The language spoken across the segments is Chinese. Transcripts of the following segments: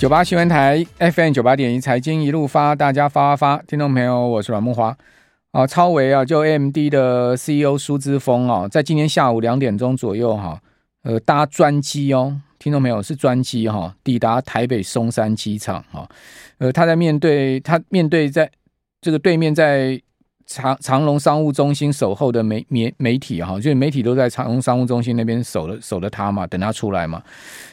九八新闻台 FM 九八点一财经一路发，大家发发发，听众朋友，我是阮慕驊啊。超维啊，就 AMD 的 CEO 苏之峰啊，在今天下午两点钟左右哈，呃，搭专机哦，听众朋友是专机哈，抵达台北松山机场哈，呃，他在面对他面对在这个对面在。长长隆商务中心守候的媒媒媒体哈，就是媒体都在长隆商务中心那边守了守了他嘛，等他出来嘛。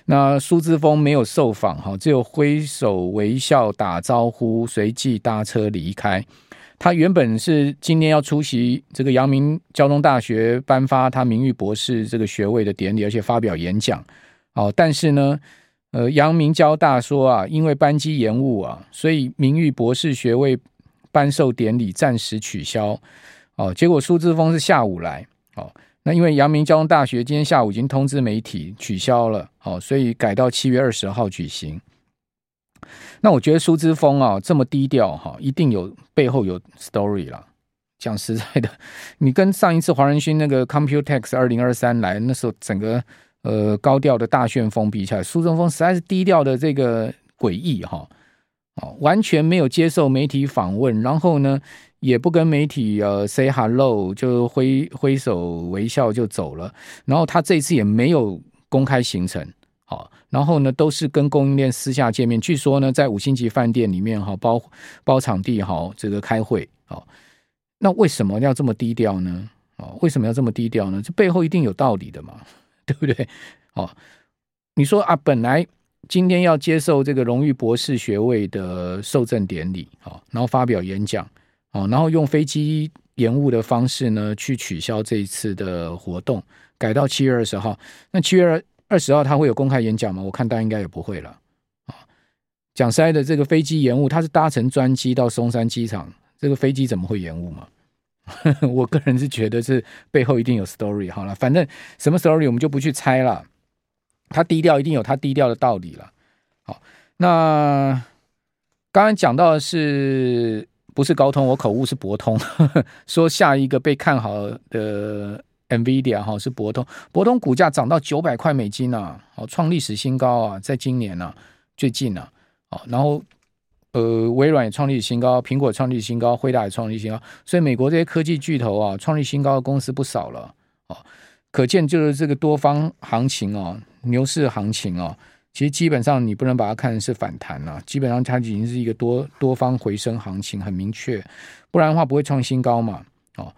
那苏姿丰没有受访哈，只有挥手微笑打招呼，随即搭车离开。他原本是今天要出席这个阳明交通大学颁发他名誉博士这个学位的典礼，而且发表演讲。哦，但是呢，呃，阳明交大说啊，因为班机延误啊，所以名誉博士学位。颁授典礼暂时取消，哦，结果苏志峰是下午来，哦，那因为阳明交通大学今天下午已经通知媒体取消了，哦，所以改到七月二十号举行。那我觉得苏姿丰啊这么低调哈，一定有背后有 story 了。讲实在的，你跟上一次黄仁勋那个 Computex 二零二三来那时候整个呃高调的大旋风比起来，苏姿丰实在是低调的这个诡异哈。哦，完全没有接受媒体访问，然后呢，也不跟媒体呃 say hello，就挥挥手微笑就走了。然后他这次也没有公开行程，好，然后呢，都是跟供应链私下见面。据说呢，在五星级饭店里面哈，包包场地哈，这个开会。好，那为什么要这么低调呢？哦，为什么要这么低调呢？这背后一定有道理的嘛，对不对？哦，你说啊，本来。今天要接受这个荣誉博士学位的授赠典礼，好，然后发表演讲，哦，然后用飞机延误的方式呢，去取消这一次的活动，改到七月二十号。那七月二二十号他会有公开演讲吗？我看大家应该也不会了。啊，讲塞的，这个飞机延误，他是搭乘专机到松山机场，这个飞机怎么会延误嘛？我个人是觉得是背后一定有 story。好了，反正什么 story 我们就不去猜了。他低调一定有他低调的道理了。好，那刚刚讲到的是不是高通？我口误是博通，呵呵，说下一个被看好的 NVIDIA 哈是博通，博通股价涨到九百块美金啊，好创历史新高啊，在今年啊最近啊，好，然后呃微软也创历史新高，苹果创历史新高，辉达也创历史新高，所以美国这些科技巨头啊创历史新高的公司不少了，哦，可见就是这个多方行情哦。牛市行情哦，其实基本上你不能把它看成是反弹了，基本上它已经是一个多多方回升行情，很明确，不然的话不会创新高嘛。哦，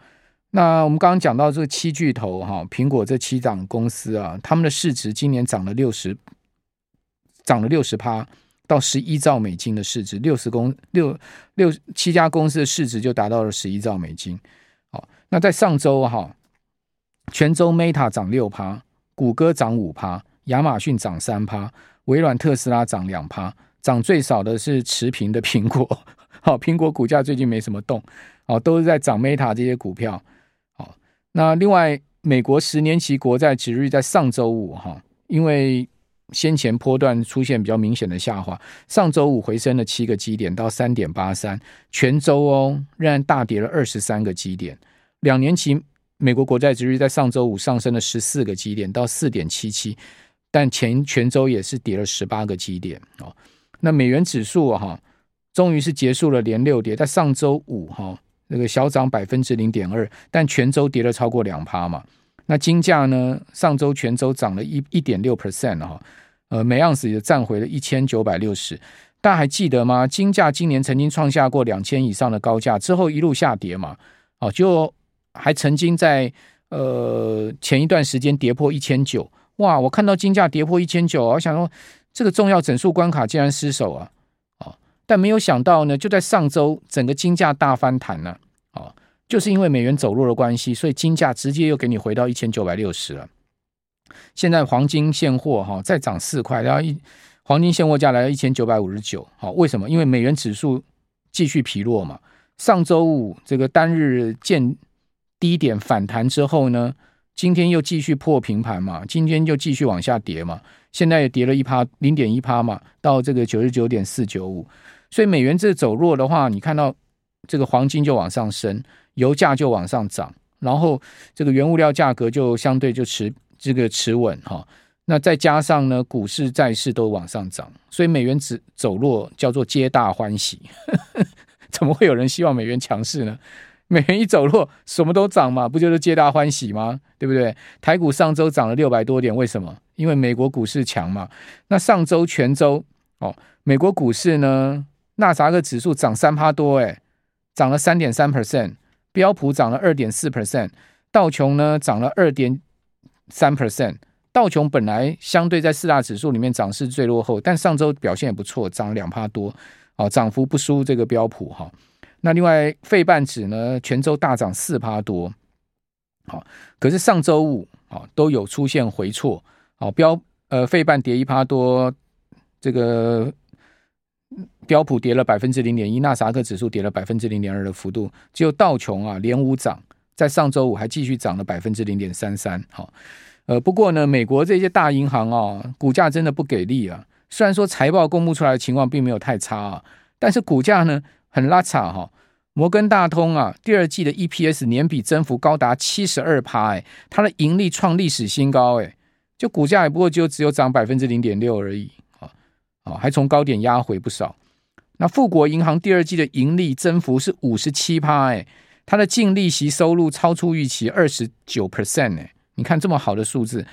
那我们刚刚讲到这个七巨头哈，苹果这七档公司啊，他们的市值今年涨了六十，涨了六十趴到十一兆美金的市值，六十公六六七家公司的市值就达到了十一兆美金。好，那在上周哈，全州 Meta 涨六趴，谷歌涨五趴。亚马逊涨三趴，微软、特斯拉涨两趴，涨最少的是持平的苹果。好，苹果股价最近没什么动，哦，都是在涨 Meta 这些股票。好，那另外，美国十年期国债殖率在上周五哈，因为先前波段出现比较明显的下滑，上周五回升了七个基点到三点八三，全周哦仍然大跌了二十三个基点。两年期美国国债殖率在上周五上升了十四个基点到四点七七。但前全周也是跌了十八个基点哦。那美元指数哈，终于是结束了连六跌，在上周五哈那个小涨百分之零点二，但全周跌了超过两趴嘛。那金价呢，上周全周涨了一一点六 percent 哈，呃，每盎司也站回了一千九百六十。大家还记得吗？金价今年曾经创下过两千以上的高价，之后一路下跌嘛，哦，就还曾经在呃前一段时间跌破一千九。哇！我看到金价跌破一千九，我想说这个重要整数关卡竟然失守啊！啊，但没有想到呢，就在上周，整个金价大翻弹呢啊！就是因为美元走弱的关系，所以金价直接又给你回到一千九百六十了。现在黄金现货哈再涨四块，然后一黄金现货价来到一千九百五十九。好，为什么？因为美元指数继续疲弱嘛。上周五这个单日见低点反弹之后呢，今天又继续破平盘嘛，今天就继续往下跌嘛，现在也跌了一趴零点一趴嘛，到这个九十九点四九五，所以美元这走弱的话，你看到这个黄金就往上升，油价就往上涨，然后这个原物料价格就相对就持这个持稳哈，那再加上呢，股市、债市都往上涨，所以美元只走弱叫做皆大欢喜。怎么会有人希望美元强势呢？美元一走弱，什么都涨嘛，不就是皆大欢喜吗？对不对？台股上周涨了六百多点，为什么？因为美国股市强嘛。那上周全周哦，美国股市呢，纳斯达克指数涨三趴多，诶，涨了三点三 percent，标普涨了二点四 percent，道琼呢涨了二点三 percent。道琼本来相对在四大指数里面涨势最落后，但上周表现也不错，涨了两趴多，哦，涨幅不输这个标普哈。那另外费半指呢，全周大涨四趴多，好，可是上周五啊都有出现回挫，好标呃费半跌一趴多，这个标普跌了百分之零点一，纳斯达克指数跌了百分之零点二的幅度，只有道琼啊连五涨，在上周五还继续涨了百分之零点三三，好。呃，不过呢，美国这些大银行啊，股价真的不给力啊。虽然说财报公布出来的情况并没有太差啊，但是股价呢很拉差哈。摩根大通啊，第二季的 EPS 年比增幅高达七十二趴，哎，它的盈利创历史新高，哎，就股价也不过就只有涨百分之零点六而已啊，啊，还从高点压回不少。那富国银行第二季的盈利增幅是五十七趴，哎，它的净利息收入超出预期二十九 percent，哎。你看这么好的数字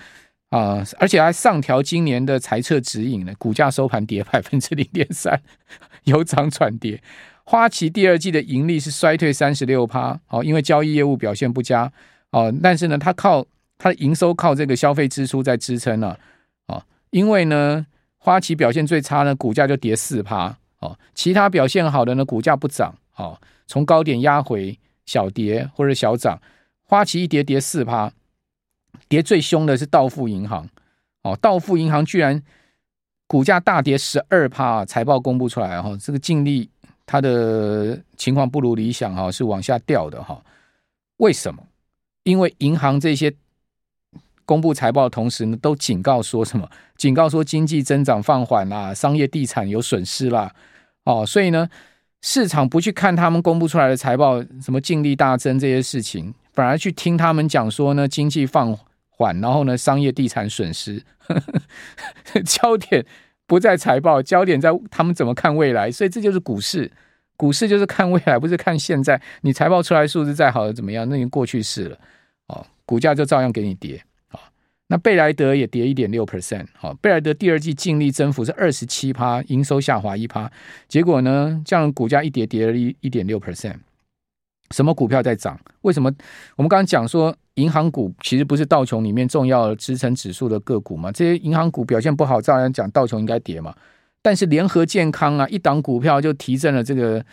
啊，而且还上调今年的财测指引呢，股价收盘跌百分之零点三，由涨转跌。花旗第二季的盈利是衰退三十六趴，哦，因为交易业务表现不佳哦，但是呢，它靠它的营收靠这个消费支出在支撑了啊，因为呢，花旗表现最差呢，股价就跌四趴哦，其他表现好的呢，股价不涨哦，从高点压回小跌或者小涨，花旗一跌跌四趴。跌最凶的是道富银行，哦，道富银行居然股价大跌十二趴，财报公布出来哈，这个净利它的情况不如理想哈，是往下掉的哈。为什么？因为银行这些公布财报的同时呢，都警告说什么？警告说经济增长放缓啦，商业地产有损失啦，哦，所以呢，市场不去看他们公布出来的财报，什么净利大增这些事情，反而去听他们讲说呢，经济放缓，然后呢，商业地产损失，呵 呵，焦点不在财报，焦点在他们怎么看未来，所以这就是股市，股市就是看未来，不是看现在。你财报出来数字再好的怎么样，那已经过去式了，哦，股价就照样给你跌，啊，那贝莱德也跌一点六 percent，好，贝莱德第二季净利增幅是二十七趴，营收下滑一趴，结果呢，这样股价一跌跌了一一点六 percent。什么股票在涨？为什么我们刚刚讲说银行股其实不是道琼里面重要的支撑指数的个股嘛？这些银行股表现不好，照样讲道琼应该跌嘛。但是联合健康啊，一档股票就提振了这个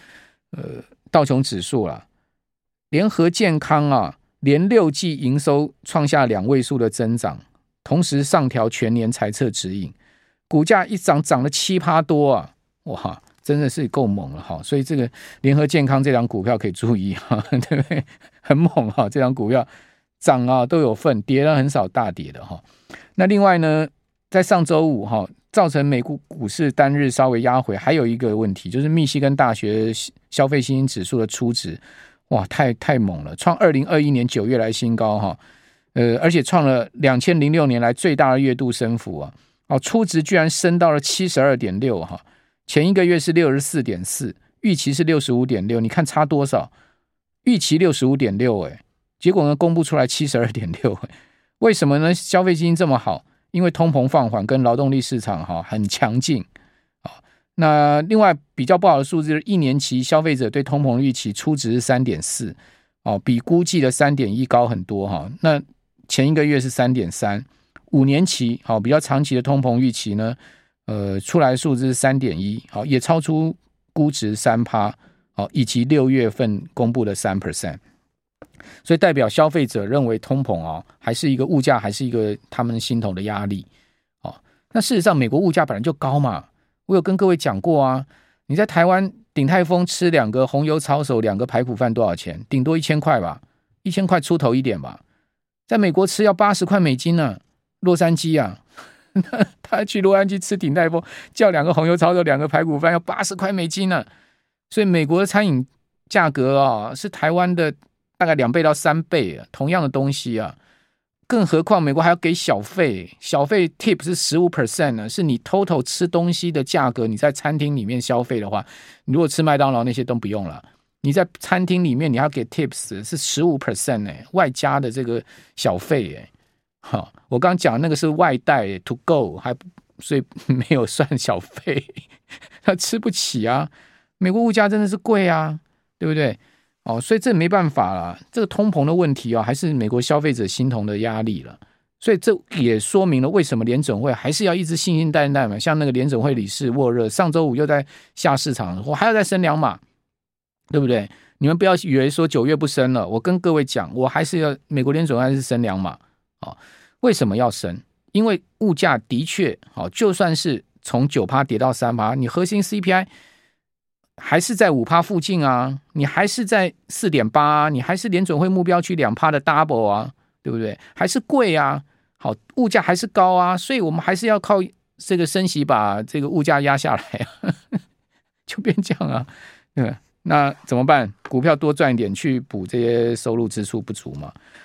呃道琼指数了。联合健康啊，连六季营收创下两位数的增长，同时上调全年财测指引，股价一涨涨了七趴多啊！哇！真的是够猛了哈，所以这个联合健康这张股票可以注意哈，对不对？很猛哈，这张股票涨啊都有份，跌了很少大跌的哈。那另外呢，在上周五哈，造成美股股市单日稍微压回，还有一个问题就是密西根大学消费信心指数的初值，哇，太太猛了，创二零二一年九月来新高哈，呃，而且创了两千零六年来最大的月度升幅啊，哦，初值居然升到了七十二点六哈。前一个月是六十四点四，预期是六十五点六，你看差多少？预期六十五点六，哎，结果呢，公布出来七十二点六，为什么呢？消费基金这么好，因为通膨放缓跟劳动力市场哈很强劲啊。那另外比较不好的数字是一年期消费者对通膨预期初值是三点四，哦，比估计的三点一高很多哈。那前一个月是三点三，五年期好比较长期的通膨预期呢？呃，出来数字三点一，好，也超出估值三趴，好，以及六月份公布的三 percent，所以代表消费者认为通膨啊，还是一个物价，还是一个他们心头的压力，哦，那事实上美国物价本来就高嘛，我有跟各位讲过啊，你在台湾鼎泰丰吃两个红油抄手，两个排骨饭多少钱？顶多一千块吧，一千块出头一点吧，在美国吃要八十块美金呢，洛杉矶啊。他去洛杉矶吃鼎泰丰，叫两个红油抄手，两个排骨饭，要八十块美金呢。所以美国的餐饮价格啊，是台湾的大概两倍到三倍。同样的东西啊，更何况美国还要给小费，小费 tip 是十五 percent 呢，是你 total 吃东西的价格，你在餐厅里面消费的话，你如果吃麦当劳那些都不用了，你在餐厅里面你要给 tips 是十五 percent 呢，外加的这个小费哎，好，我刚讲那个是外带 to go，还所以 没有算小费，他吃不起啊，美国物价真的是贵啊，对不对？哦，所以这没办法了，这个通膨的问题、哦，还是美国消费者心头的压力了。所以这也说明了为什么联准会还是要一直信心旦旦嘛。像那个联准会理事沃热，上周五又在下市场，我还要再升两码，对不对？你们不要以为说九月不升了，我跟各位讲，我还是要美国联准会还是升两码啊、为什么要升？因为物价的确好、就算是从九趴跌到三趴，你核心 CPI。还是在五趴附近啊，你还是在四点八，你还是联准会目标区两趴的 double 啊，对不对？还是贵啊，好，物价还是高啊，所以我们还是要靠这个升息把这个物价压下来啊，就变这样啊，对，那怎么办？股票多赚一点去补这些收入支出不足嘛？